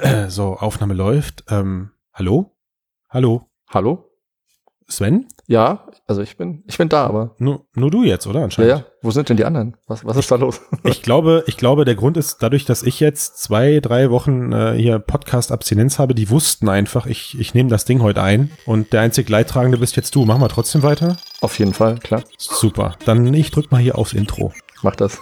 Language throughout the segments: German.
So, Aufnahme läuft. Ähm, hallo? Hallo? Hallo? Sven? Ja, also ich bin, ich bin da, aber. Nur, nur du jetzt, oder? Ja, Anscheinend. ja. Wo sind denn die anderen? Was, was ist da los? Ich glaube, ich glaube, der Grund ist dadurch, dass ich jetzt zwei, drei Wochen äh, hier Podcast-Abstinenz habe, die wussten einfach, ich, ich nehme das Ding heute ein und der einzig Leidtragende bist jetzt du. Machen wir trotzdem weiter? Auf jeden Fall, klar. Super. Dann ich drück mal hier aufs Intro. Mach das.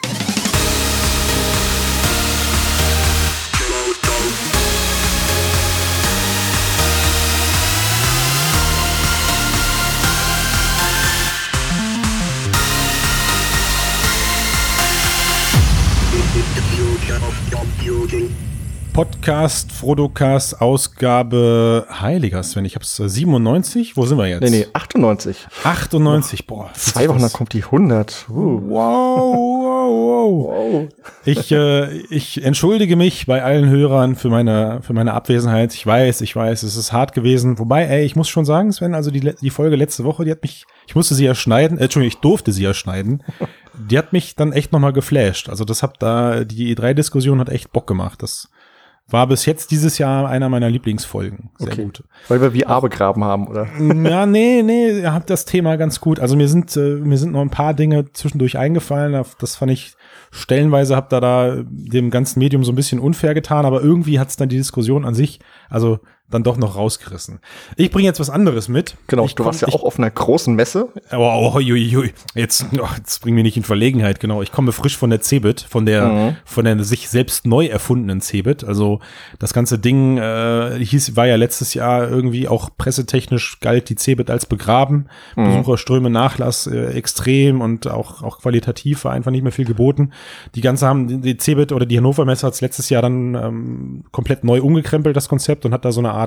Podcast, Frodocast, Ausgabe Heiliger Sven. Ich hab's äh, 97. Wo sind wir jetzt? Nee, nee, 98. 98. Boah. Zwei Wochen, dann kommt die 100. Uh. Wow, wow, wow. Wow. Ich, äh, ich entschuldige mich bei allen Hörern für meine, für meine Abwesenheit. Ich weiß, ich weiß, es ist hart gewesen. Wobei, ey, ich muss schon sagen, Sven, also die, die Folge letzte Woche, die hat mich, ich musste sie ja schneiden, äh, Entschuldigung, ich durfte sie ja schneiden. Die hat mich dann echt nochmal geflasht. Also das hat da, die E3-Diskussion hat echt Bock gemacht. Das war bis jetzt dieses Jahr einer meiner Lieblingsfolgen. Sehr Okay. gut. Weil wir VR begraben haben, oder? Ja, nee, nee, ihr habt das Thema ganz gut. Also mir sind, äh, mir sind noch ein paar Dinge zwischendurch eingefallen. Das- fand ich stellenweise, habt da da dem ganzen Medium so ein bisschen unfair getan, aber irgendwie hat's dann die Diskussion an sich, also dann doch noch rausgerissen. Ich bringe jetzt was anderes mit. Genau, ich du warst ja auch auf einer großen Messe. oh, oh, hui. Jetzt, oh, jetzt bring mich nicht in Verlegenheit, genau. Ich komme frisch von der Cebit, von der, Mhm. von der sich selbst neu erfundenen Cebit. Also das ganze Ding äh, hieß, war ja letztes Jahr irgendwie auch pressetechnisch galt die Cebit als begraben. Mhm. Besucherströme, Nachlass äh, extrem und auch, auch qualitativ war einfach nicht mehr viel geboten. Die ganze haben, die- die Cebit oder die Hannover Messe hat letztes Jahr dann ähm, komplett neu umgekrempelt, das Konzept, und hat da so eine Art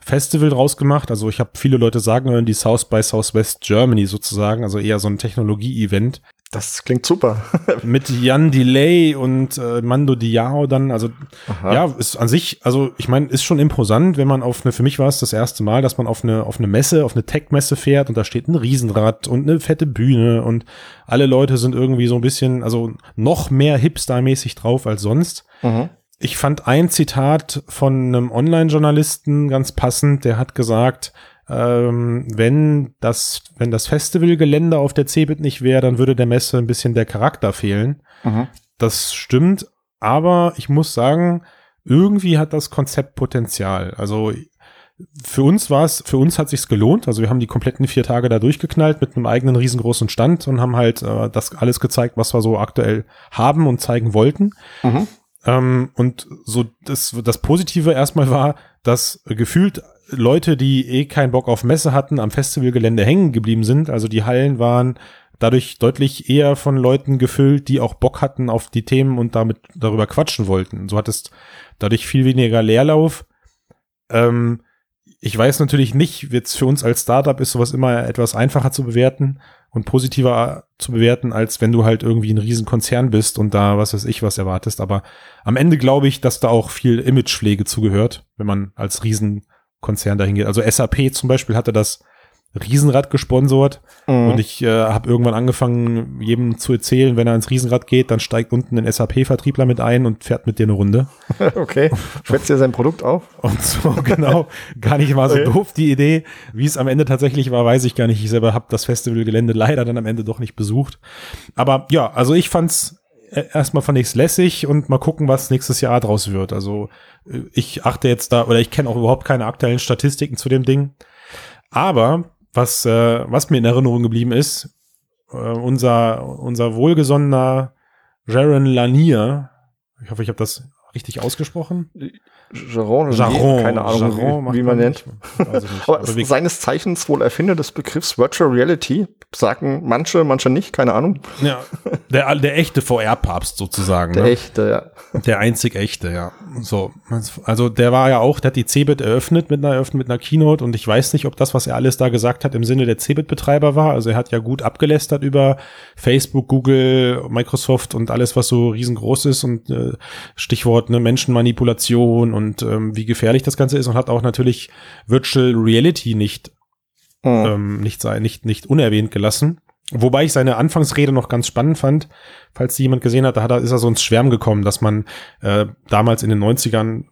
Festival draus gemacht. Also ich habe viele Leute sagen hören, die South by Southwest Germany sozusagen, also eher so ein Technologie-Event Das klingt super. mit Jan Delay und äh, Mando Diao dann, also Aha. ja, ist an sich, also ich meine, ist schon imposant, wenn man auf eine, für mich war es das erste Mal, dass man auf eine, auf eine Messe, auf eine Tech-Messe fährt und da steht ein Riesenrad und eine fette Bühne und alle Leute sind irgendwie so ein bisschen, also noch mehr Hipster-mäßig drauf als sonst. Mhm. Ich fand ein Zitat von einem Online-Journalisten ganz passend, der hat gesagt, ähm, wenn das, wenn das Festivalgelände auf der Cebit nicht wäre, dann würde der Messe ein bisschen der Charakter fehlen. Mhm. Das stimmt, aber ich muss sagen, irgendwie hat das Konzept Potenzial. Also für uns war es, für uns hat sich's gelohnt. Also wir haben die kompletten vier Tage da durchgeknallt mit einem eigenen riesengroßen Stand und haben halt äh, das alles gezeigt, was wir so aktuell haben und zeigen wollten. Mhm. Ähm, und so das, das Positive erstmal war, dass gefühlt Leute, die eh keinen Bock auf Messe hatten, am Festivalgelände hängen geblieben sind. Also die Hallen waren dadurch deutlich eher von Leuten gefüllt, die auch Bock hatten auf die Themen und damit darüber quatschen wollten. So hattest dadurch viel weniger Leerlauf. Ähm, ich weiß natürlich nicht, jetzt für uns als Startup ist sowas immer etwas einfacher zu bewerten und positiver zu bewerten, als wenn du halt irgendwie ein Riesenkonzern bist und da was weiß ich was erwartest. Aber am Ende glaube ich, dass da auch viel Imagepflege zugehört, wenn man als Riesenkonzern dahin geht. Also SAP zum Beispiel hatte das Riesenrad gesponsert Mhm. und ich äh, habe irgendwann angefangen, jedem zu erzählen, wenn er ins Riesenrad geht, dann steigt unten ein SAP-Vertriebler mit ein und fährt mit dir eine Runde. okay. Schwätzt dir sein Produkt auf? Und so genau, gar nicht mal so Okay. doof die Idee. Wie es am Ende tatsächlich war, weiß ich gar nicht. Ich selber habe das Festivalgelände leider dann am Ende doch nicht besucht. Aber ja, also ich fand's äh, erstmal fand ich's lässig und mal gucken, was nächstes Jahr draus wird. Also äh, ich achte jetzt da oder ich kenne auch überhaupt keine aktuellen Statistiken zu dem Ding. Aber was äh, was mir in Erinnerung geblieben ist, äh, unser unser wohlgesonnener Jaron Lanier, ich hoffe, ich habe das richtig ausgesprochen. Jaron, Jaron, keine Ahnung, Jaron wie, wie man nennt. nicht. Aber Aber seines Zeichens wohl Erfinder des Begriffs Virtual Reality. Sagen manche, manche nicht, keine Ahnung. Ja, der, der echte VR-Papst sozusagen. Der ne? echte, ja. Der einzig echte, ja. So, also der war ja auch, der hat die Cebit eröffnet mit einer eröffnet mit einer Keynote und ich weiß nicht, ob das, was er alles da gesagt hat, im Sinne der Cebit-Betreiber war. Also er hat ja gut abgelästert über Facebook, Google, Microsoft und alles, was so riesengroß ist und äh, Stichwort ne, Menschenmanipulation und ähm, wie gefährlich das Ganze ist und hat auch natürlich Virtual Reality nicht Mhm. ähm, nicht, nicht, nicht unerwähnt gelassen. Wobei ich seine Anfangsrede noch ganz spannend fand. Falls die jemand gesehen hat, da hat er, ist er so ins Schwärmen gekommen, dass man äh, damals in den 90ern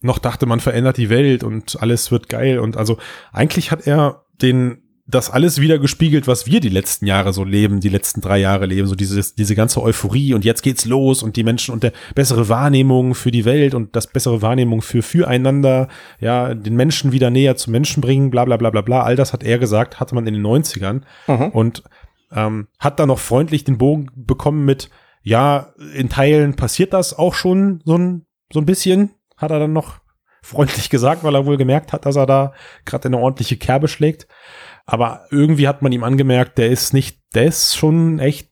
noch dachte, man verändert die Welt und alles wird geil. Und also eigentlich hat er den das alles wieder gespiegelt, was wir die letzten Jahre so leben, die letzten drei Jahre leben, so dieses, diese ganze Euphorie und jetzt geht's los und die Menschen und der bessere Wahrnehmung für die Welt und das bessere Wahrnehmung für füreinander, ja, den Menschen wieder näher zu Menschen bringen, bla bla bla bla bla. All das hat er gesagt, hatte man in den 90ern mhm. und ähm, hat da noch freundlich den Bogen bekommen mit, ja, in Teilen passiert das auch schon so ein, so ein bisschen, hat er dann noch freundlich gesagt, weil er wohl gemerkt hat, dass er da gerade eine ordentliche Kerbe schlägt. Aber irgendwie hat man ihm angemerkt, der ist nicht, der ist schon echt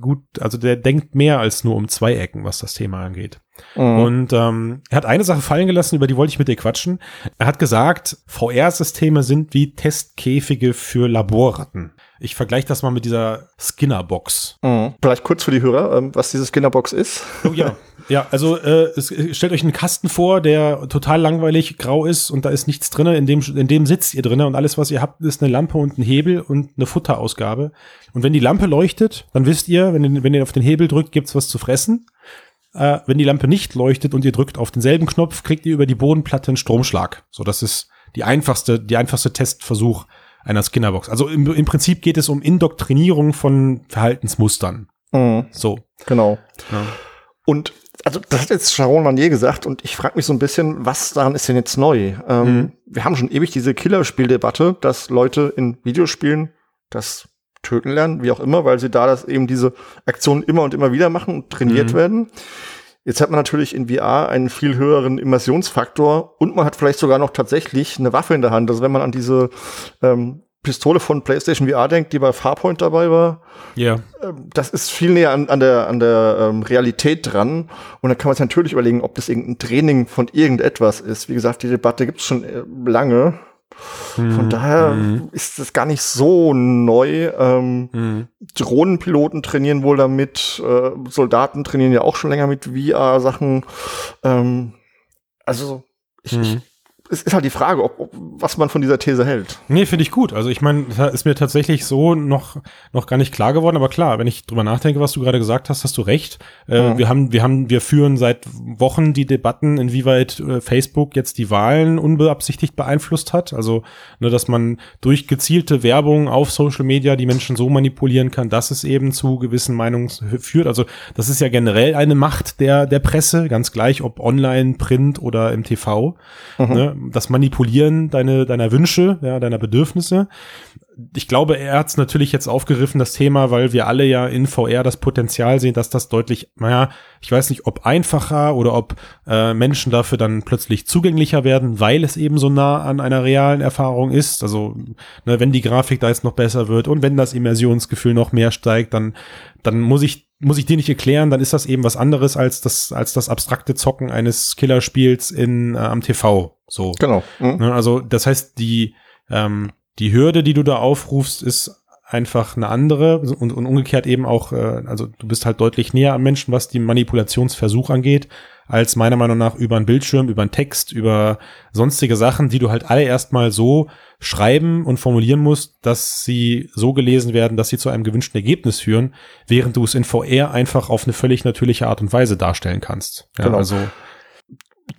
gut, also der denkt mehr als nur um zwei Ecken, was das Thema angeht. Mhm. Und ähm, er hat eine Sache fallen gelassen, über die wollte ich mit dir quatschen. Er hat gesagt, VR-Systeme sind wie Testkäfige für Laborratten. Ich vergleiche das mal mit dieser Skinner-Box. Mhm. Vielleicht kurz für die Hörer, ähm, was diese Skinner-Box ist. Oh ja, ja, also äh, es, stellt euch einen Kasten vor, der total langweilig grau ist und da ist nichts drin. In dem, in dem sitzt ihr drin und alles, was ihr habt, ist eine Lampe und ein Hebel und eine Futterausgabe. Und wenn die Lampe leuchtet, dann wisst ihr, wenn, wenn ihr auf den Hebel drückt, gibt's was zu fressen. Äh, wenn die Lampe nicht leuchtet und ihr drückt auf denselben Knopf, kriegt ihr über die Bodenplatte einen Stromschlag. So, das ist die einfachste, die einfachste Testversuch einer Skinnerbox. Also im, im Prinzip geht es um Indoktrinierung von Verhaltensmustern. Mhm. So. Genau. Ja. Und also das hat jetzt Sharon Lanier gesagt und ich frage mich so ein bisschen, was daran ist denn jetzt neu? Ähm, mhm. Wir haben schon ewig diese Killerspieldebatte, dass Leute in Videospielen das töten lernen, wie auch immer, weil sie da das eben diese Aktionen immer und immer wieder machen und trainiert mhm. werden. Jetzt hat man natürlich in VR einen viel höheren Immersionsfaktor und man hat vielleicht sogar noch tatsächlich eine Waffe in der Hand. Also wenn man an diese ähm, Pistole von PlayStation VR denkt, die bei Farpoint dabei war, ja. Yeah. das ist viel näher an, an der, an der ähm, Realität dran. Und dann kann man sich natürlich überlegen, ob das irgendein Training von irgendetwas ist. Wie gesagt, die Debatte gibt es schon äh, lange. Von mhm. daher mhm. ist das gar nicht so neu. Ähm, mhm. Drohnenpiloten trainieren wohl damit, äh, Soldaten trainieren ja auch schon länger mit VR-Sachen. Ähm, also ich, ich mhm es ist halt die Frage, ob, ob, was man von dieser These hält. Nee, finde ich gut. Also ich meine, da ist mir tatsächlich so noch, noch gar nicht klar geworden, aber klar, wenn ich drüber nachdenke, was du gerade gesagt hast, hast du recht. Äh, mhm. Wir haben, wir haben, wir führen seit Wochen die Debatten, inwieweit äh, Facebook jetzt die Wahlen unbeabsichtigt beeinflusst hat. Also, ne, dass man durch gezielte Werbung auf Social Media die Menschen so manipulieren kann, dass es eben zu gewissen Meinungen führt. Also, das ist ja generell eine Macht der, der Presse, ganz gleich, ob online, Print oder im TV. Mhm. Ne? Das Manipulieren deine, deiner Wünsche, ja, deiner Bedürfnisse. Ich glaube, er hat es natürlich jetzt aufgegriffen, das Thema, weil wir alle ja in VR das Potenzial sehen, dass das deutlich, naja, ich weiß nicht, ob einfacher oder ob äh, Menschen dafür dann plötzlich zugänglicher werden, weil es eben so nah an einer realen Erfahrung ist. Also, ne, wenn die Grafik da jetzt noch besser wird und wenn das Immersionsgefühl noch mehr steigt, dann, dann muss ich muss ich dir nicht erklären, dann ist das eben was anderes als das, als das abstrakte Zocken eines Killerspiels in, äh, am TV. So. Genau. Mhm. Ne, also, das heißt, die, ähm, die Hürde, die du da aufrufst, ist einfach eine andere und, und umgekehrt eben auch, äh, also du bist halt deutlich näher am Menschen, was die Manipulationsversuch angeht, als meiner Meinung nach über einen Bildschirm, über einen Text, über sonstige Sachen, die du halt alle erstmal so schreiben und formulieren musst, dass sie so gelesen werden, dass sie zu einem gewünschten Ergebnis führen, während du es in VR einfach auf eine völlig natürliche Art und Weise darstellen kannst. Ja, genau. Also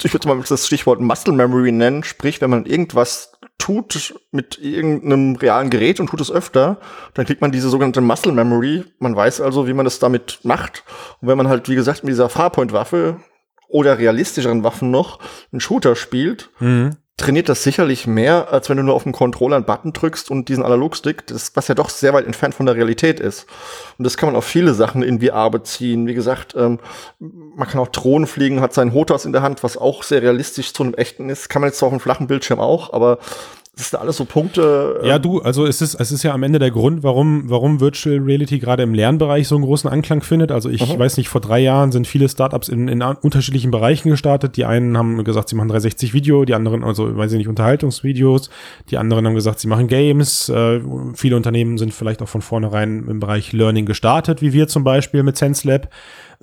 ich würde mal das Stichwort Muscle Memory nennen, sprich, wenn man irgendwas tut mit irgendeinem realen Gerät und tut es öfter, dann kriegt man diese sogenannte Muscle Memory. Man weiß also, wie man das damit macht. Und wenn man halt, wie gesagt, mit dieser Farpoint-Waffe oder realistischeren Waffen noch einen Shooter spielt, mhm trainiert das sicherlich mehr, als wenn du nur auf dem Controller einen Button drückst und diesen Analogstick, das, was ja doch sehr weit entfernt von der Realität ist. Und das kann man auf viele Sachen in VR beziehen. Wie gesagt, ähm, man kann auch Drohnen fliegen, hat seinen Hotas in der Hand, was auch sehr realistisch zu einem echten ist. Kann man jetzt auf einem flachen Bildschirm auch, aber das sind alles so Punkte. Äh ja, du, also es ist, es ist ja am Ende der Grund, warum, warum Virtual Reality gerade im Lernbereich so einen großen Anklang findet. Also ich mhm. weiß nicht, vor drei Jahren sind viele Startups in, in unterschiedlichen Bereichen gestartet. Die einen haben gesagt, sie machen 360 Video, die anderen, also weiß ich nicht, Unterhaltungsvideos, die anderen haben gesagt, sie machen Games. Äh, viele Unternehmen sind vielleicht auch von vornherein im Bereich Learning gestartet, wie wir zum Beispiel mit SenseLab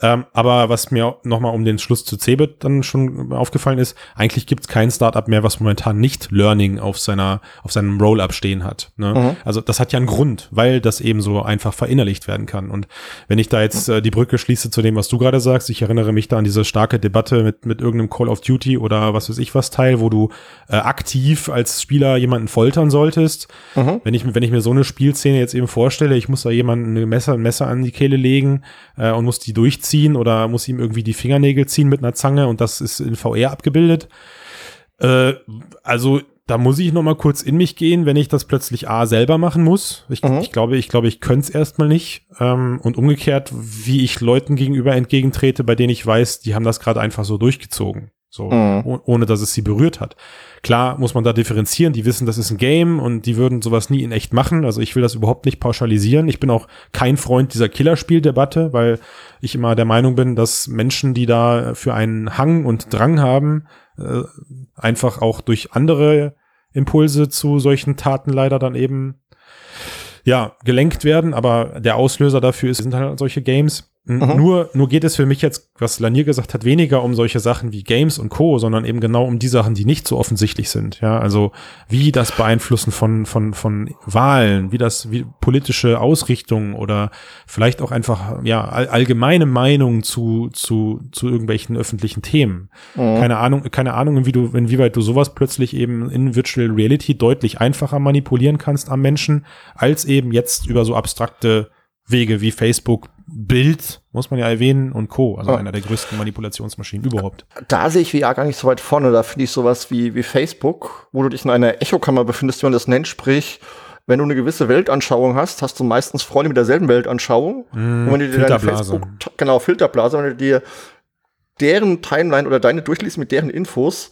Ähm, aber was mir nochmal um den Schluss zu Cebit dann schon aufgefallen ist, eigentlich gibt es kein Startup mehr, was momentan nicht Learning auf seiner, auf seinem Roll-up stehen hat. Ne? Mhm. Also das hat ja einen Grund, weil das eben so einfach verinnerlicht werden kann. Und wenn ich da jetzt äh, die Brücke schließe zu dem, was du gerade sagst, ich erinnere mich da an diese starke Debatte mit, mit irgendeinem Call of Duty oder was weiß ich was Teil, wo du äh, aktiv als Spieler jemanden foltern solltest. Mhm. Wenn ich, wenn ich mir so eine Spielszene jetzt eben vorstelle, ich muss da jemanden ein Messer, ein Messer an die Kehle legen äh, und muss die durchziehen oder muss ihm irgendwie die Fingernägel ziehen mit einer Zange und das ist in VR abgebildet. Äh, also da muss ich noch mal kurz in mich gehen, wenn ich das plötzlich A selber machen muss. Ich, mhm. ich glaube, ich glaube, ich könnte es erstmal nicht. Ähm, und umgekehrt, wie ich Leuten gegenüber entgegentrete, bei denen ich weiß, die haben das gerade einfach so durchgezogen. So, mhm. ohne dass es sie berührt hat. Klar muss man da differenzieren, die wissen, das ist ein Game und die würden sowas nie in echt machen. Also ich will das überhaupt nicht pauschalisieren. Ich bin auch kein Freund dieser Killerspieldebatte, weil ich immer der Meinung bin, dass Menschen, die da für einen Hang und Drang haben, äh, einfach auch durch andere Impulse zu solchen Taten leider dann eben ja gelenkt werden. Aber der Auslöser dafür ist, sind halt solche Games. Mhm. Nur, nur geht es für mich jetzt, was Lanier gesagt hat, weniger um solche Sachen wie Games und Co., sondern eben genau um die Sachen, die nicht so offensichtlich sind. Ja, also wie das Beeinflussen von, von, von Wahlen, wie das, wie politische Ausrichtungen oder vielleicht auch einfach, ja, all, allgemeine Meinungen zu, zu, zu irgendwelchen öffentlichen Themen. Mhm. Keine Ahnung, keine Ahnung, wie du, inwieweit du sowas plötzlich eben in Virtual Reality deutlich einfacher manipulieren kannst am Menschen, als eben jetzt über so abstrakte Wege wie Facebook, Bild, muss man ja erwähnen, und Co. Also oh. einer der größten Manipulationsmaschinen überhaupt. Da sehe ich VR gar nicht so weit vorne. Da finde ich sowas wie, wie Facebook, wo du dich in einer Echokammer befindest, wie man das nennt, sprich, wenn du eine gewisse Weltanschauung hast, hast du meistens Freunde mit derselben Weltanschauung. Mm, und wenn du dir deine Facebook, genau, Filterblase, wenn du dir deren Timeline oder deine durchliest mit deren Infos,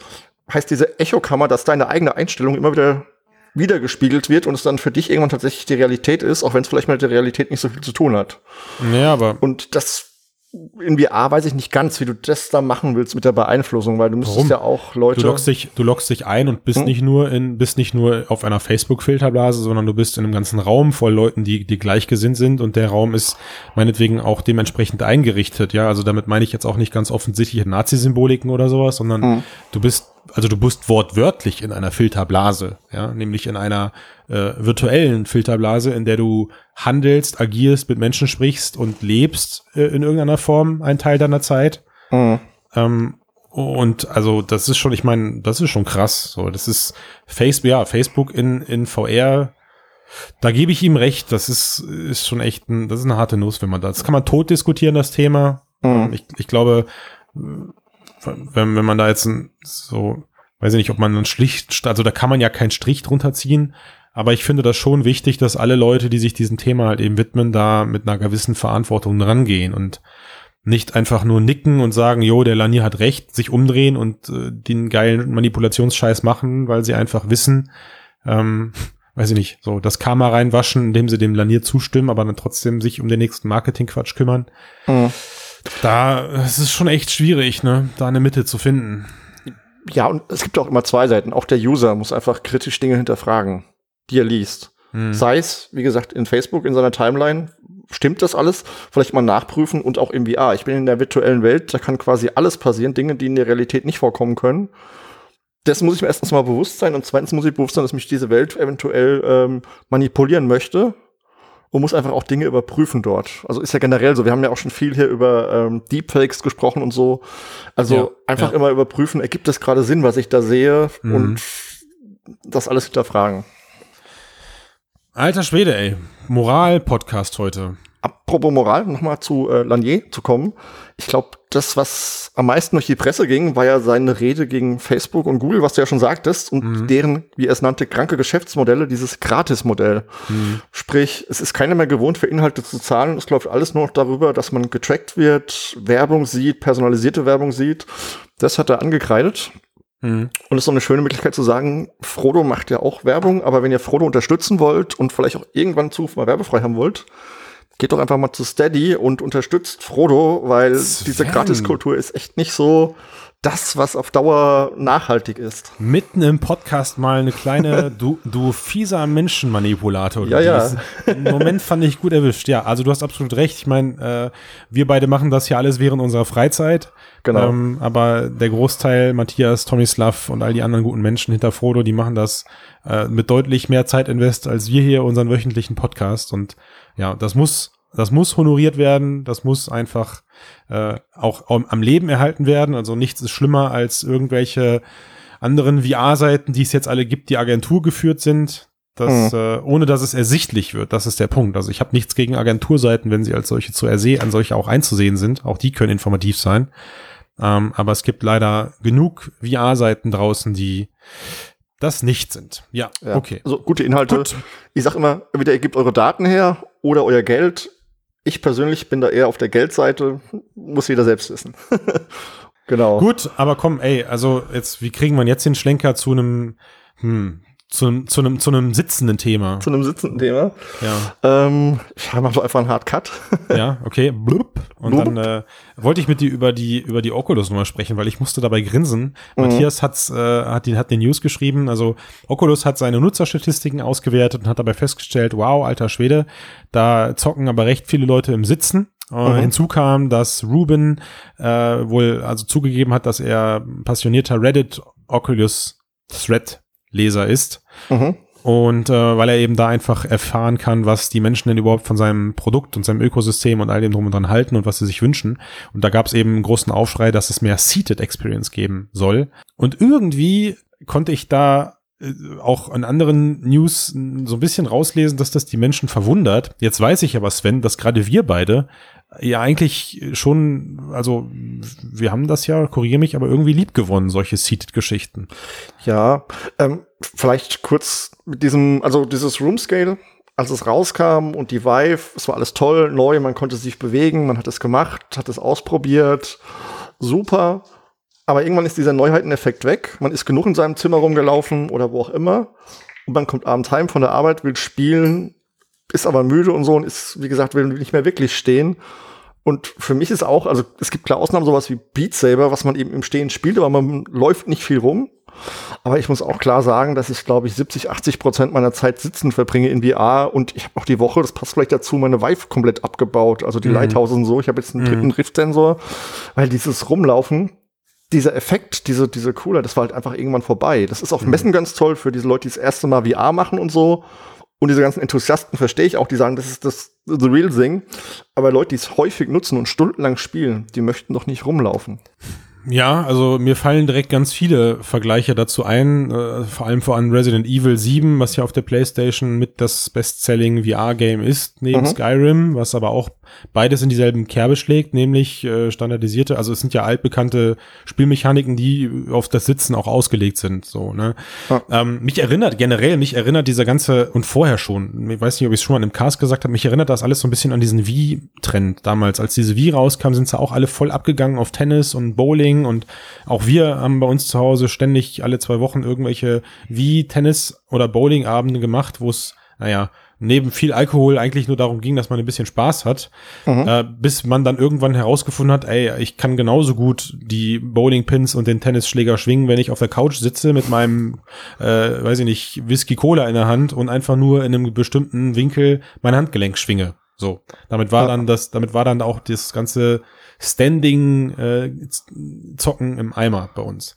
heißt diese Echokammer, dass deine eigene Einstellung immer wieder wiedergespiegelt wird und es dann für dich irgendwann tatsächlich die Realität ist, auch wenn es vielleicht mit der Realität nicht so viel zu tun hat. Ja, aber. Und das in VR weiß ich nicht ganz, wie du das da machen willst mit der Beeinflussung, weil du müsstest ja auch Leute. Du loggst dich, du loggst dich ein und bist hm? nicht nur in, bist nicht nur auf einer Facebook-Filterblase, sondern du bist in einem ganzen Raum voll Leuten, die, die gleichgesinnt sind und der Raum ist meinetwegen auch dementsprechend eingerichtet. Ja, also damit meine ich jetzt auch nicht ganz offensichtliche Nazi-Symboliken oder sowas, sondern hm. du bist also du bist wortwörtlich in einer Filterblase, ja, nämlich in einer äh, virtuellen Filterblase, in der du handelst, agierst, mit Menschen sprichst und lebst äh, in irgendeiner Form einen Teil deiner Zeit. Mhm. Ähm, und also das ist schon, ich meine, das ist schon krass. So, das ist Facebook, ja, Facebook in, in VR. Da gebe ich ihm recht. Das ist, ist schon echt ein, das ist eine harte Nuss, wenn man das, das kann man tot diskutieren, das Thema. Mhm. Ich, ich glaube, wenn, wenn man da jetzt so, weiß ich nicht, ob man einen schlicht, also da kann man ja keinen Strich drunter ziehen, aber ich finde das schon wichtig, dass alle Leute, die sich diesem Thema halt eben widmen, da mit einer gewissen Verantwortung rangehen und nicht einfach nur nicken und sagen, jo, der Lanier hat recht, sich umdrehen und äh, den geilen Manipulationsscheiß machen, weil sie einfach wissen, ähm, weiß ich nicht, so das Karma reinwaschen, indem sie dem Lanier zustimmen, aber dann trotzdem sich um den nächsten Marketingquatsch kümmern. Mhm. Da, es ist schon echt schwierig, ne, da eine Mitte zu finden. Ja, und es gibt auch immer zwei Seiten. Auch der User muss einfach kritisch Dinge hinterfragen, die er liest. Hm. Sei es, wie gesagt, in Facebook, in seiner Timeline, stimmt das alles? Vielleicht mal nachprüfen und auch im VR. Ich bin in der virtuellen Welt, da kann quasi alles passieren, Dinge, die in der Realität nicht vorkommen können. Das muss ich mir erstens mal bewusst sein und zweitens muss ich bewusst sein, dass mich diese Welt eventuell ähm, manipulieren möchte und muss einfach auch Dinge überprüfen dort. Also ist ja generell so. Wir haben ja auch schon viel hier über ähm, Deepfakes gesprochen und so. Also ja, einfach ja. immer überprüfen, ergibt es gerade Sinn, was ich da sehe mhm. und das alles hinterfragen. Alter Schwede, ey. Moral-Podcast heute. Apropos Moral, nochmal zu äh, Lanier zu kommen. Ich glaube, das, was am meisten durch die Presse ging, war ja seine Rede gegen Facebook und Google, was du ja schon sagtest, und mhm. deren, wie er es nannte, kranke Geschäftsmodelle, dieses Gratis-Modell. Mhm. Sprich, es ist keiner mehr gewohnt, für Inhalte zu zahlen. Es läuft alles nur noch darüber, dass man getrackt wird, Werbung sieht, personalisierte Werbung sieht. Das hat er angekreidet. Mhm. Und es ist so eine schöne Möglichkeit zu sagen, Frodo macht ja auch Werbung, aber wenn ihr Frodo unterstützen wollt und vielleicht auch irgendwann Zuruf mal werbefrei haben wollt, geht doch einfach mal zu Steady und unterstützt Frodo, weil Sven. diese Gratiskultur ist echt nicht so das, was auf Dauer nachhaltig ist. Mitten im Podcast mal eine kleine, du, du fieser Menschenmanipulator. Ja, ja. Den Moment fand ich gut erwischt. Ja, also du hast absolut recht. Ich meine, äh, wir beide machen das ja alles während unserer Freizeit. Genau. Ähm, aber der Großteil, Matthias, Tomislav und all die anderen guten Menschen hinter Frodo, die machen das äh, mit deutlich mehr Zeitinvest als wir hier unseren wöchentlichen Podcast. Und ja, das muss, das muss honoriert werden. Das muss einfach äh, auch am am Leben erhalten werden. Also nichts ist schlimmer als irgendwelche anderen VR-Seiten, die es jetzt alle gibt, die Agentur geführt sind. Das, Mhm. äh, ohne dass es ersichtlich wird, das ist der Punkt. Also ich habe nichts gegen Agenturseiten, wenn sie als solche zu ersehen, an solche auch einzusehen sind. Auch die können informativ sein. Ähm, aber es gibt leider genug VR-Seiten draußen, die das nicht sind. Ja, Ja. okay. Also gute Inhalte. Gut. Ich sag immer, entweder ihr gebt eure Daten her oder euer Geld. Ich persönlich bin da eher auf der Geldseite. Muss jeder selbst wissen. genau. Gut, aber komm, ey, also jetzt, wie kriegen wir jetzt den Schlenker zu einem, hm, zu, einem- zu einem, zu einem sitzenden Thema? Zu einem sitzenden Thema. Ja. Ähm, ich mache so einfach einen Hard Cut. Ja, okay. Blub. Und Blub. dann äh, wollte ich mit dir über die über die Oculus Nummer sprechen, weil ich musste dabei grinsen. Matthias hat's, äh, hat die hat den News geschrieben. Also Oculus hat seine Nutzerstatistiken ausgewertet und hat dabei festgestellt, wow, alter Schwede, da zocken aber recht viele Leute im Sitzen. Mhm. Hinzu kam, dass Ruben äh, wohl also zugegeben hat, dass er passionierter Reddit Oculus Thread Leser ist. Mhm. Und äh, weil er eben da einfach erfahren kann, was die Menschen denn überhaupt von seinem Produkt und seinem Ökosystem und all dem drum und dran halten und was sie sich wünschen. Und da gab es eben einen großen Aufschrei, dass es mehr Seated Experience geben soll. Und irgendwie konnte ich da äh, auch in anderen News so ein bisschen rauslesen, dass das die Menschen verwundert. Jetzt weiß ich aber, Sven, dass gerade wir beide ja eigentlich schon, also wir haben das ja, korrigiere mich, aber irgendwie lieb gewonnen, solche Seated-Geschichten. Ja, ähm, vielleicht kurz mit diesem, also dieses Room Scale, als es rauskam und die Vive, es war alles toll, neu, man konnte sich bewegen, man hat es gemacht, hat es ausprobiert, super. Aber irgendwann ist dieser Neuheiteneffekt weg. Man ist genug in seinem Zimmer rumgelaufen oder wo auch immer. Und man kommt abends heim von der Arbeit, will spielen, ist aber müde und so und ist, wie gesagt, will nicht mehr wirklich stehen. Und für mich ist auch, also es gibt klar Ausnahmen, sowas wie Beat Saber, was man eben im Stehen spielt, aber man läuft nicht viel rum. Aber ich muss auch klar sagen, dass ich, glaube ich, 70, 80 Prozent meiner Zeit sitzen verbringe in VR und ich habe auch die Woche, das passt vielleicht dazu, meine Vive komplett abgebaut, also die Mhm. Lighthouse und so. Ich habe jetzt einen Mhm. dritten Rift-Sensor, weil dieses Rumlaufen, dieser Effekt, diese, diese Cooler, das war halt einfach irgendwann vorbei. Das ist auf Mhm. Messen ganz toll für diese Leute, die das erste Mal VR machen und so. Und diese ganzen Enthusiasten verstehe ich auch, die sagen, das ist das the real thing. Aber Leute, die es häufig nutzen und stundenlang spielen, die möchten doch nicht rumlaufen. Ja, also mir fallen direkt ganz viele Vergleiche dazu ein, äh, vor allem vor allem Resident Evil 7, was ja auf der PlayStation mit das Bestselling VR-Game ist, neben Mhm. Skyrim, was aber auch beides in dieselben Kerbe schlägt, nämlich äh, standardisierte, also es sind ja altbekannte Spielmechaniken, die auf das Sitzen auch ausgelegt sind, so, ne? Ja. Ähm, mich erinnert, generell, mich erinnert dieser ganze, und vorher schon, ich weiß nicht, ob ich es schon mal im Cast gesagt habe, mich erinnert das alles so ein bisschen an diesen Wii-Trend damals. Als diese Wii rauskam, sind sie auch alle voll abgegangen auf Tennis und Bowling und auch wir haben bei uns zu Hause ständig alle zwei Wochen irgendwelche Wii-Tennis- oder Bowling-Abende gemacht, wo es, naja, neben viel Alkohol eigentlich nur darum ging, dass man ein bisschen Spaß hat, Mhm. äh, bis man dann irgendwann herausgefunden hat, ey, ich kann genauso gut die Bowling-Pins und den Tennisschläger schwingen, wenn ich auf der Couch sitze mit meinem, äh, weiß ich nicht, Whisky-Cola in der Hand und einfach nur in einem bestimmten Winkel mein Handgelenk schwinge. So, damit war Ja. dann das, damit war dann auch das ganze Standing äh, Zocken im Eimer bei uns.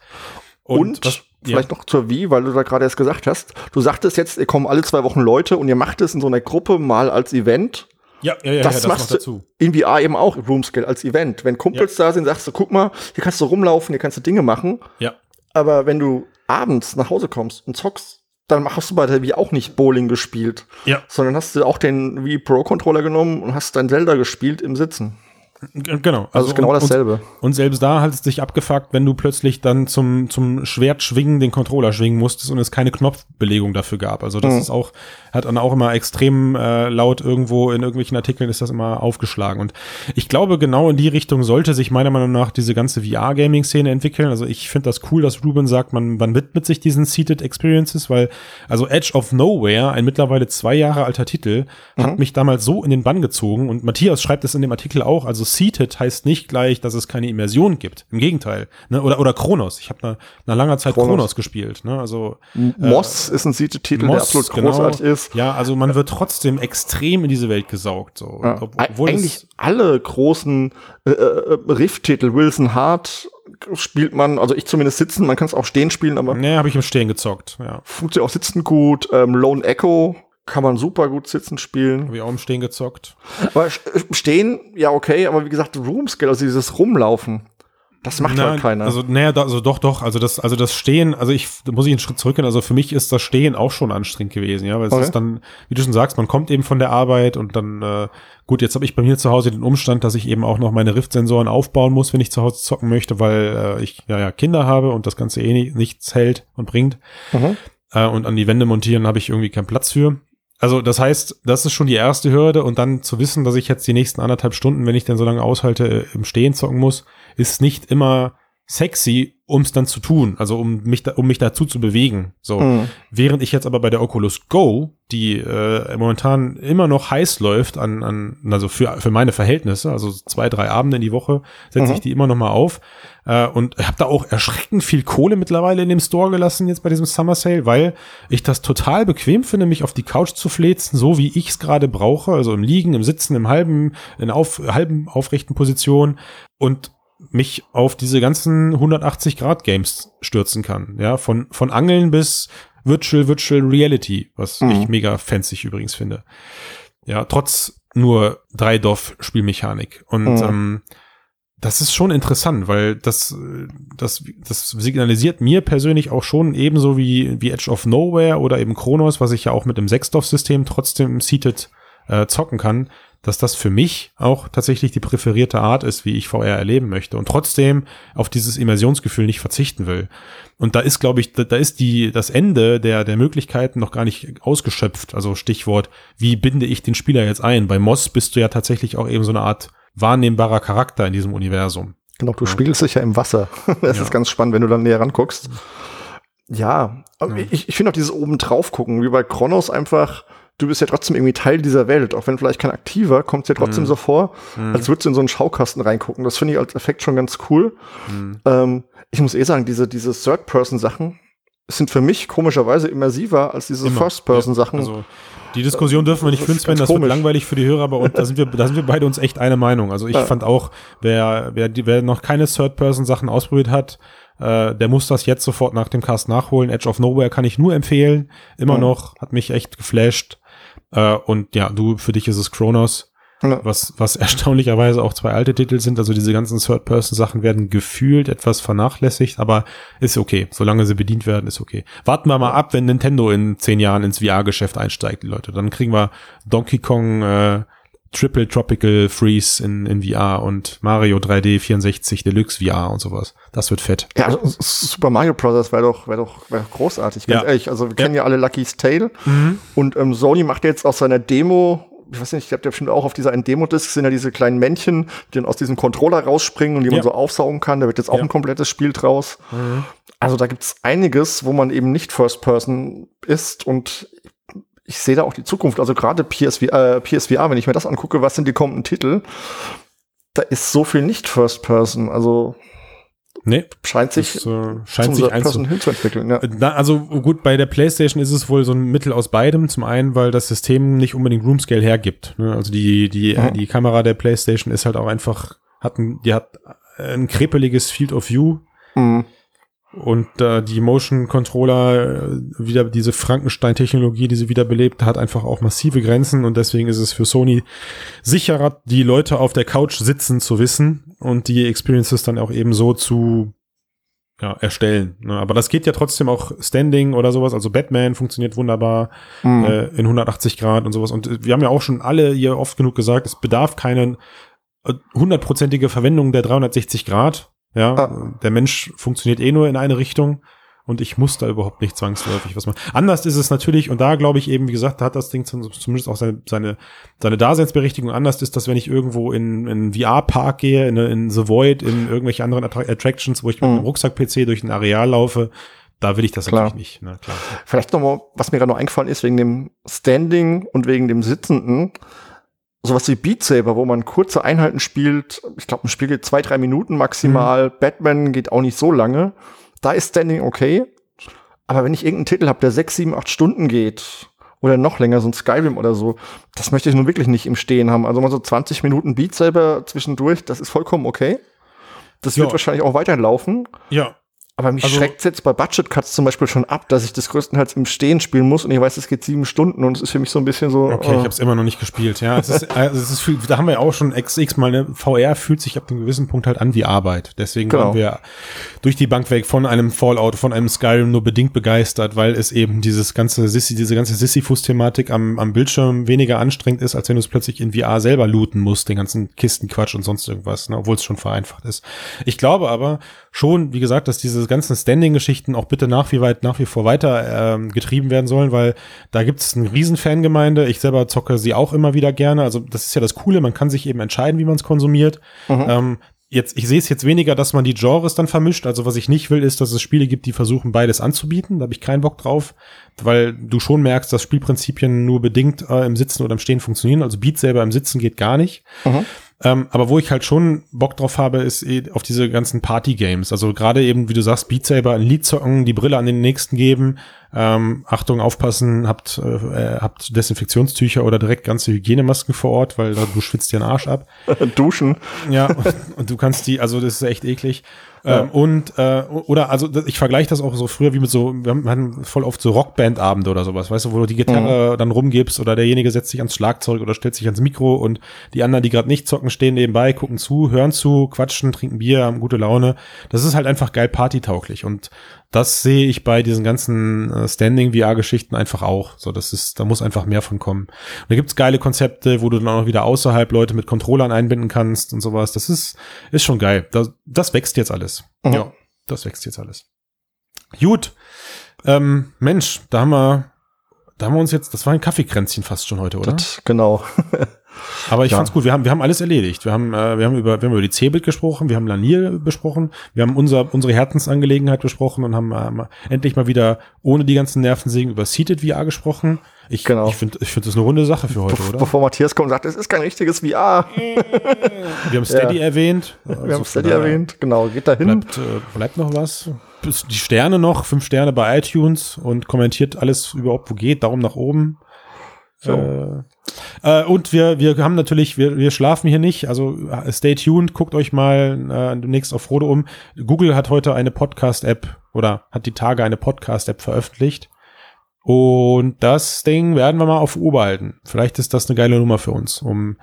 Und, was- vielleicht noch zur Wie, weil du da gerade erst gesagt hast. Du sagtest jetzt, ihr kommen alle zwei Wochen Leute und ihr macht es in so einer Gruppe mal als Event. ja, ja, ja, das ja, das machst noch du- dazu. In VR eben auch Roomscale als Event. Wenn Kumpels da sind, sagst du, guck mal, hier kannst du rumlaufen, hier kannst du Dinge machen. Ja. Aber wenn du abends nach Hause kommst und zockst, dann hast du bei der Wii auch nicht Bowling gespielt, Ja. sondern hast du auch den Wii Pro Controller genommen und hast dein Zelda gespielt im Sitzen. Genau. Also, also genau dasselbe. Und, und, selbst da hat es dich abgefuckt, wenn du plötzlich dann zum, zum Schwert schwingen den Controller schwingen musstest und es keine Knopfbelegung dafür gab. Also das mhm. ist auch, hat dann auch immer extrem äh, laut irgendwo in irgendwelchen Artikeln ist das immer aufgeschlagen. Und ich glaube, genau in die Richtung sollte sich meiner Meinung nach diese ganze VR-Gaming-Szene entwickeln. Also ich finde das cool, dass Ruben sagt, man, man widmet sich diesen Seated Experiences, weil also Edge of Nowhere, ein mittlerweile zwei Jahre alter Titel, mhm. hat mich damals so in den Bann gezogen. Und Matthias schreibt es in dem Artikel auch. Also Seated heißt nicht gleich, dass es keine Immersion gibt. Im Gegenteil. Ne? Oder, oder Kronos. Ich habe nach, nach langer Zeit Kronos, Kronos gespielt. Ne? Also Moss äh, ist ein Seated-Titel, der absolut genau. großartig ist. Ja, also man wird trotzdem extrem in diese Welt gesaugt. So. Ja. Obwohl Eigentlich alle großen äh, äh, Riff-Titel, Wilson Hart spielt man, also ich zumindest sitzen, man kann es auch stehen spielen, aber. Nee, habe ich im Stehen gezockt, ja. Funktioniert auch sitzen gut. Ähm, Lone Echo kann man super gut sitzen spielen. Habe ich auch im Stehen gezockt. Aber Stehen, ja, okay, aber wie gesagt, Roomscale, also dieses Rumlaufen. Das macht Na, halt keiner. Also, naja, also doch, doch. Also das, also das Stehen, also ich, da muss ich einen Schritt zurückgehen. Also für mich ist das Stehen auch schon anstrengend gewesen, ja, weil es okay. ist dann, wie du schon sagst, man kommt eben von der Arbeit und dann, äh, gut, jetzt habe ich bei mir zu Hause den Umstand, dass ich eben auch noch meine Rift-Sensoren aufbauen muss, wenn ich zu Hause zocken möchte, weil äh, ich ja, ja Kinder habe und das Ganze eh nicht, nichts hält und bringt. Mhm. Äh, und an die Wände montieren habe ich irgendwie keinen Platz für. Also das heißt, das ist schon die erste Hürde und dann zu wissen, dass ich jetzt die nächsten anderthalb Stunden, wenn ich denn so lange aushalte, im Stehen zocken muss, ist nicht immer sexy, um es dann zu tun, also um mich, da, um mich dazu zu bewegen. So, mhm. während ich jetzt aber bei der Oculus Go, die äh, momentan immer noch heiß läuft an, an also für für meine Verhältnisse, also zwei drei Abende in die Woche setze mhm. ich die immer noch mal auf äh, und habe da auch erschreckend viel Kohle mittlerweile in dem Store gelassen jetzt bei diesem Summer Sale, weil ich das total bequem finde, mich auf die Couch zu flezen, so wie ich es gerade brauche, also im Liegen, im Sitzen, im halben, in auf, halben aufrechten Position und mich auf diese ganzen 180 Grad Games stürzen kann. Ja, von, von Angeln bis Virtual Virtual Reality, was mhm. ich mega fancy übrigens finde. Ja, trotz nur drei Dorf Spielmechanik. Und mhm. ähm, das ist schon interessant, weil das, das, das signalisiert mir persönlich auch schon ebenso wie, wie Edge of Nowhere oder eben Chronos, was ich ja auch mit dem Sechsdorf-System trotzdem seated äh, zocken kann, dass das für mich auch tatsächlich die präferierte Art ist, wie ich VR erleben möchte und trotzdem auf dieses Immersionsgefühl nicht verzichten will. Und da ist, glaube ich, da, da ist die, das Ende der, der Möglichkeiten noch gar nicht ausgeschöpft. Also Stichwort, wie binde ich den Spieler jetzt ein? Bei Moss bist du ja tatsächlich auch eben so eine Art wahrnehmbarer Charakter in diesem Universum. Genau, du ja. spiegelst dich ja im Wasser. Das ja. ist ganz spannend, wenn du dann näher ranguckst. Ja, ja. ich, ich finde auch dieses oben drauf gucken, wie bei Kronos einfach, du bist ja trotzdem irgendwie Teil dieser Welt. Auch wenn vielleicht kein aktiver, kommt es dir trotzdem mhm. so vor, mhm. als würdest du in so einen Schaukasten reingucken. Das finde ich als Effekt schon ganz cool. Mhm. Ähm, ich muss eh sagen, diese, diese Third-Person-Sachen sind für mich komischerweise immersiver als diese First-Person-Sachen. Ja, also die Diskussion dürfen wir nicht führen, Sven, das komisch. wird langweilig für die Hörer, aber und da sind wir, da sind wir beide uns echt eine Meinung. Also ich ja. fand auch, wer, wer, wer noch keine Third-Person-Sachen ausprobiert hat, äh, der muss das jetzt sofort nach dem Cast nachholen. Edge of Nowhere kann ich nur empfehlen. Immer ja. noch, hat mich echt geflasht. Äh, und ja, du, für dich ist es Kronos. Ja. Was, was erstaunlicherweise auch zwei alte Titel sind. Also diese ganzen Third-Person-Sachen werden gefühlt etwas vernachlässigt, aber ist okay. Solange sie bedient werden, ist okay. Warten wir mal ab, wenn Nintendo in zehn Jahren ins VR-Geschäft einsteigt, Leute. Dann kriegen wir Donkey Kong äh, Triple Tropical Freeze in, in VR und Mario 3D 64 Deluxe VR und sowas. Das wird fett. Ja, also Super Mario Bros. wäre doch, wäre doch, wäre großartig, ganz ja. ehrlich. Also wir kennen ja, ja alle Lucky's Tale mhm. und ähm, Sony macht jetzt aus seiner Demo ich weiß nicht, ich glaube, der bestimmt auch auf dieser einen Demo-Disc sind ja diese kleinen Männchen, die dann aus diesem Controller rausspringen und die ja. man so aufsaugen kann. Da wird jetzt auch ja. ein komplettes Spiel draus. Mhm. Also da gibt's einiges, wo man eben nicht First Person ist und ich sehe da auch die Zukunft. Also gerade PSVR, äh, PSVR, wenn ich mir das angucke, was sind die kommenden Titel, da ist so viel nicht First Person. Also Nee, scheint sich, das, äh, scheint sich Person hinzuentwickeln. Ja. Na, also gut, bei der PlayStation ist es wohl so ein Mittel aus beidem. Zum einen, weil das System nicht unbedingt Roomscale hergibt. Ne? Also die die mhm. die Kamera der PlayStation ist halt auch einfach hat ein, die hat ein krepeliges Field of View. Mhm. Und äh, die Motion Controller, äh, wieder diese Frankenstein-Technologie, die sie wiederbelebt, hat einfach auch massive Grenzen und deswegen ist es für Sony sicherer, die Leute auf der Couch sitzen zu wissen und die Experiences dann auch eben so zu ja, erstellen. Ne? Aber das geht ja trotzdem auch Standing oder sowas. Also Batman funktioniert wunderbar mhm. äh, in 180 Grad und sowas. Und wir haben ja auch schon alle hier oft genug gesagt, es bedarf keinen hundertprozentige Verwendung der 360 Grad. Ja, Ah. der Mensch funktioniert eh nur in eine Richtung und ich muss da überhaupt nicht zwangsläufig was machen. Anders ist es natürlich, und da glaube ich eben, wie gesagt, da hat das Ding zum- zumindest auch seine, seine, seine Daseinsberechtigung. Anders ist das, wenn ich irgendwo in, in einen VR-Park gehe, in, in The Void, in irgendwelche anderen Attra Attractions, wo ich mit Mhm. einem Rucksack-PC durch ein Areal laufe, da will ich das Klar. natürlich nicht. Ne? Klar. Vielleicht noch mal, was mir gerade noch eingefallen ist, wegen dem Standing und wegen dem Sitzenden. Sowas wie Beat Saber, wo man kurze Einheiten spielt. Ich glaube, ein Spiel geht zwei, drei Minuten maximal. Batman geht auch nicht so lange. Da ist Standing okay. Aber wenn ich irgendeinen Titel habe, der sechs, sieben, acht Stunden geht oder noch länger, so ein Skyrim oder so, das möchte ich nun wirklich nicht im Stehen haben. Also mal so 20 Minuten Beat Saber zwischendurch, das ist vollkommen okay. Das wird Ja. wahrscheinlich auch weiterlaufen. Ja, Aber mich Also- schreckt jetzt bei Budget Cuts zum Beispiel schon ab, dass ich das größtenteils im Stehen spielen muss und ich weiß, es geht sieben Stunden und es ist für mich so ein bisschen so. Okay, ich äh, habe es immer noch nicht gespielt. Ja, es ist, also es ist da haben wir ja auch schon XX mal eine VR fühlt sich ab einem gewissen Punkt halt an wie Arbeit. Deswegen Genau. waren wir durch die Bank weg von einem Fallout, von einem Skyrim nur bedingt begeistert, weil es eben dieses ganze Sissi, diese ganze Sisyphus-Thematik am, am Bildschirm weniger anstrengend ist, als wenn du es plötzlich in VR selber looten musst, den ganzen Kistenquatsch und sonst irgendwas, ne, obwohl es schon vereinfacht ist. Ich glaube aber schon, wie gesagt, dass diese ganzen Standing-Geschichten auch bitte nach wie weit, nach wie vor weiter ähm, getrieben werden sollen, weil da gibt es eine riesen Fangemeinde. Ich selber zocke sie auch immer wieder gerne. Also das ist ja das Coole, man kann sich eben entscheiden, wie man es konsumiert. Ähm, jetzt, ich sehe es jetzt weniger, dass man die Genres dann vermischt. Also was ich nicht will, ist, dass es Spiele gibt, die versuchen, beides anzubieten. Da habe ich keinen Bock drauf, weil du schon merkst, dass Spielprinzipien nur bedingt äh, im Sitzen oder im Stehen funktionieren. Also Beat selber im Sitzen geht gar nicht. Mhm. Ähm, aber wo ich halt schon Bock drauf habe, ist eh auf diese ganzen Party-Games. Also gerade eben, wie du sagst, Beat Saber, ein Lied zocken, die Brille an den nächsten geben. Ähm, Achtung, aufpassen, habt, äh, habt Desinfektionstücher oder direkt ganze Hygienemasken vor Ort, weil da, du schwitzt dir den Arsch ab. Duschen. Ja, und, und du kannst die, also das ist echt eklig. Ja. Ähm, und äh, oder also ich vergleiche das auch so früher wie mit so, wir haben- voll oft so Rockband-Abende oder sowas, weißt du, wo du die Gitarre dann rumgibst oder derjenige setzt sich ans Schlagzeug oder stellt sich ans Mikro und die anderen, die gerade nicht zocken, stehen nebenbei, gucken zu, hören zu, quatschen, trinken Bier, haben gute Laune. Das ist halt einfach geil partytauglich und das sehe ich bei diesen ganzen äh, Standing-VR-Geschichten einfach auch. So, das ist, da muss einfach mehr von kommen. Und da gibt's geile Konzepte, wo du dann auch noch wieder außerhalb Leute mit Controllern einbinden kannst und sowas. Das ist, ist schon geil. Das, das wächst jetzt alles. Mhm. Ja, das wächst jetzt alles. Gut. Ähm, Mensch, da haben wir, da haben wir uns jetzt, das war ein Kaffeekränzchen fast schon heute, oder? Das, genau. Aber ich Ja. fand's gut. Wir haben, wir haben alles erledigt. Wir haben, äh, wir haben über, wir haben über die Cebit gesprochen, wir haben Lanier besprochen, wir haben unser, unsere Herzensangelegenheit besprochen und haben ähm, endlich mal wieder ohne die ganzen Nervensägen über Seated VR gesprochen. Ich, Genau. ich finde, ich finde das eine runde Sache für heute, oder? Bevor Matthias kommt und sagt, es ist kein richtiges VR. Wir haben Steady erwähnt. Wir Also haben von Steady erwähnt. Genau, geht da hin. Bleibt, äh, bleibt noch was. Die Sterne noch, fünf Sterne bei iTunes und kommentiert alles überhaupt, wo geht, Daumen nach oben. So. Äh, äh, und wir, wir haben natürlich, wir, wir schlafen hier nicht, also äh, stay tuned, guckt euch mal äh, demnächst auf Frodo um. Google hat heute eine Podcast-App oder hat die Tage eine Podcast-App veröffentlicht. Und das Ding werden wir mal auf Uhr behalten. Vielleicht ist das eine geile Nummer für uns, um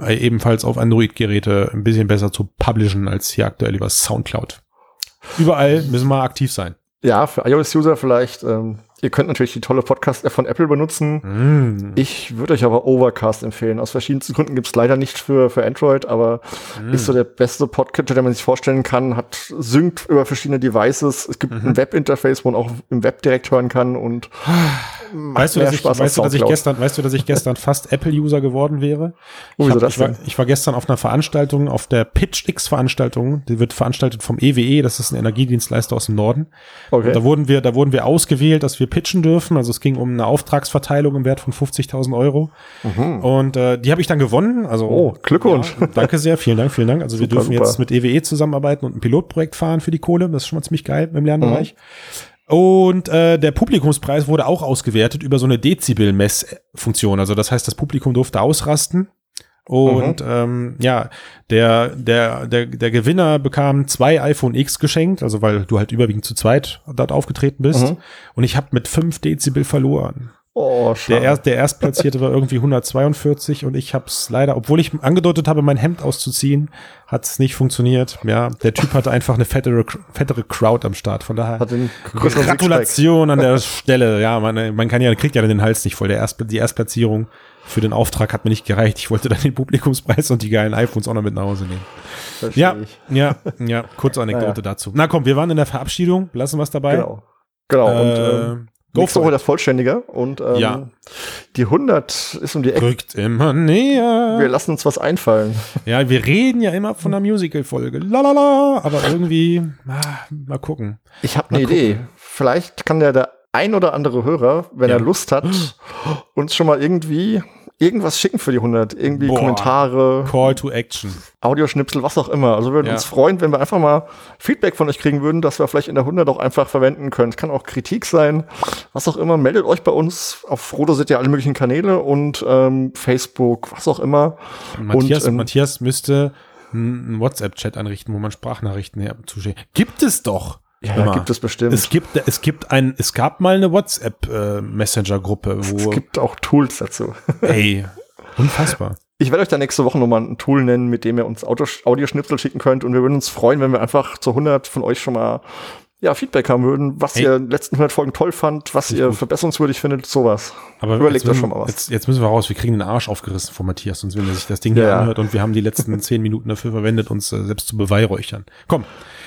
äh, ebenfalls auf Android-Geräte ein bisschen besser zu publishen als hier aktuell über Soundcloud. Überall müssen wir aktiv sein. Ja, für iOS-User vielleicht. Ähm, ihr könnt natürlich die tolle Podcast-App von Apple benutzen. Mm. Ich würde euch aber Overcast empfehlen. Aus verschiedensten Gründen gibt es leider nicht für, für Android, aber ist so der beste Podcatcher, den man sich vorstellen kann. Hat synkt über verschiedene Devices. Es gibt ein Webinterface, wo man auch im Web direkt hören kann und Weißt du, dass ich, Spaß weißt, du, dass ich gestern, weißt du, dass ich gestern fast Apple-User geworden wäre? Oh, ich, hab, ich, war, ich war gestern auf einer Veranstaltung, auf der Pitch X-Veranstaltung, die wird veranstaltet vom EWE, das ist ein Energiedienstleister aus dem Norden. Okay. Da wurden wir, da wurden wir ausgewählt, dass wir pitchen dürfen. Also es ging um eine Auftragsverteilung im Wert von 50.000 Euro. Und äh, die habe ich dann gewonnen. Also Mhm. Oh, Glückwunsch. Ja, danke sehr, vielen Dank, vielen Dank. Also wir Super, dürfen super. jetzt mit EWE zusammenarbeiten und ein Pilotprojekt fahren für die Kohle. Das ist schon mal ziemlich geil im Lernbereich. Mhm. Und äh, der Publikumspreis wurde auch ausgewertet über so eine Dezibel-Messfunktion. Also das heißt, das Publikum durfte ausrasten. Und Mhm. ähm, ja, der, der, der, der Gewinner bekam zwei iPhone X geschenkt, also weil du halt überwiegend zu zweit dort aufgetreten bist. Mhm. Und ich habe mit fünf Dezibel verloren. Oh, Der, schade. er, der Erstplatzierte war irgendwie 142 und ich habe es leider, obwohl ich angedeutet habe, mein Hemd auszuziehen, hat es nicht funktioniert. Ja, der Typ hatte einfach eine fettere, fettere Crowd am Start. Von daher. Gratulation an der Stelle. Ja, man, man kann ja, kriegt ja den Hals nicht voll. Der Erst, die Erstplatzierung für den Auftrag hat mir nicht gereicht. Ich wollte dann den Publikumspreis und die geilen iPhones auch noch mit nach Hause nehmen. Versteh Ja, ich. ja, ja, kurze Anekdote Naja. dazu. Na komm, wir waren in der Verabschiedung, lassen wir es dabei. Genau. Genau. und Äh, ähm, go nächste Woche das Vollständige. Und ähm, Ja. die 100 ist um die Ecke. Rückt immer näher. Wir lassen uns was einfallen. Ja, wir reden ja immer von einer Musical-Folge. Lalala, aber irgendwie, ah, mal gucken. Ich habe eine Idee. Vielleicht kann der, der ein oder andere Hörer, wenn Ja. er Lust hat, uns schon mal irgendwie irgendwas schicken für die 100. Irgendwie Boah. Kommentare, Call to Action. Audioschnipsel, was auch immer. Also wir würden Ja. uns freuen, wenn wir einfach mal Feedback von euch kriegen würden, dass wir vielleicht in der 100 auch einfach verwenden können. Es kann auch Kritik sein, was auch immer. Meldet euch bei uns. Auf Frodo seht ihr alle möglichen Kanäle und ähm, Facebook, was auch immer. Matthias, Und, ähm, Matthias müsste einen WhatsApp-Chat einrichten, wo man Sprachnachrichten zuschickt. Gibt es doch. Ja, gibt es bestimmt. Es gibt, es gibt ein, es gab mal eine WhatsApp-Messenger-Gruppe, es wo, gibt auch Tools dazu. ey, unfassbar. Ich werde euch da nächste Woche nochmal ein Tool nennen, mit dem ihr uns Audioschnipsel schicken könnt. Und wir würden uns freuen, wenn wir einfach zu 100 von euch schon mal ja, Feedback haben würden, was Hey. ihr in den letzten 100 Folgen toll fand, was ihr gut. verbesserungswürdig findet, sowas. Aber Überlegt euch schon mal was. Jetzt, jetzt müssen wir raus. Wir kriegen den Arsch aufgerissen von Matthias, sonst wenn er sich das Ding Ja, hier anhört und wir haben die letzten zehn Minuten dafür verwendet, uns äh, selbst zu beweihräuchern. Komm,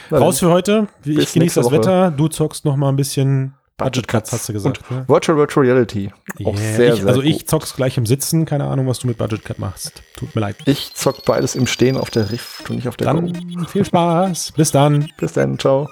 Na raus für heute. Ich genieße das Woche. Wetter. Du zockst noch mal ein bisschen Budget Cuts, hast du gesagt. Ne? Virtual Virtual Reality. Auch Yeah. sehr, ich, sehr also gut. ich zock's gleich im Sitzen. Keine Ahnung, was du mit Budget Cut machst. Tut mir leid. Ich zock beides im Stehen auf der Rift und nicht auf der Go. Dann viel Spaß. Bis dann. Bis dann, ciao.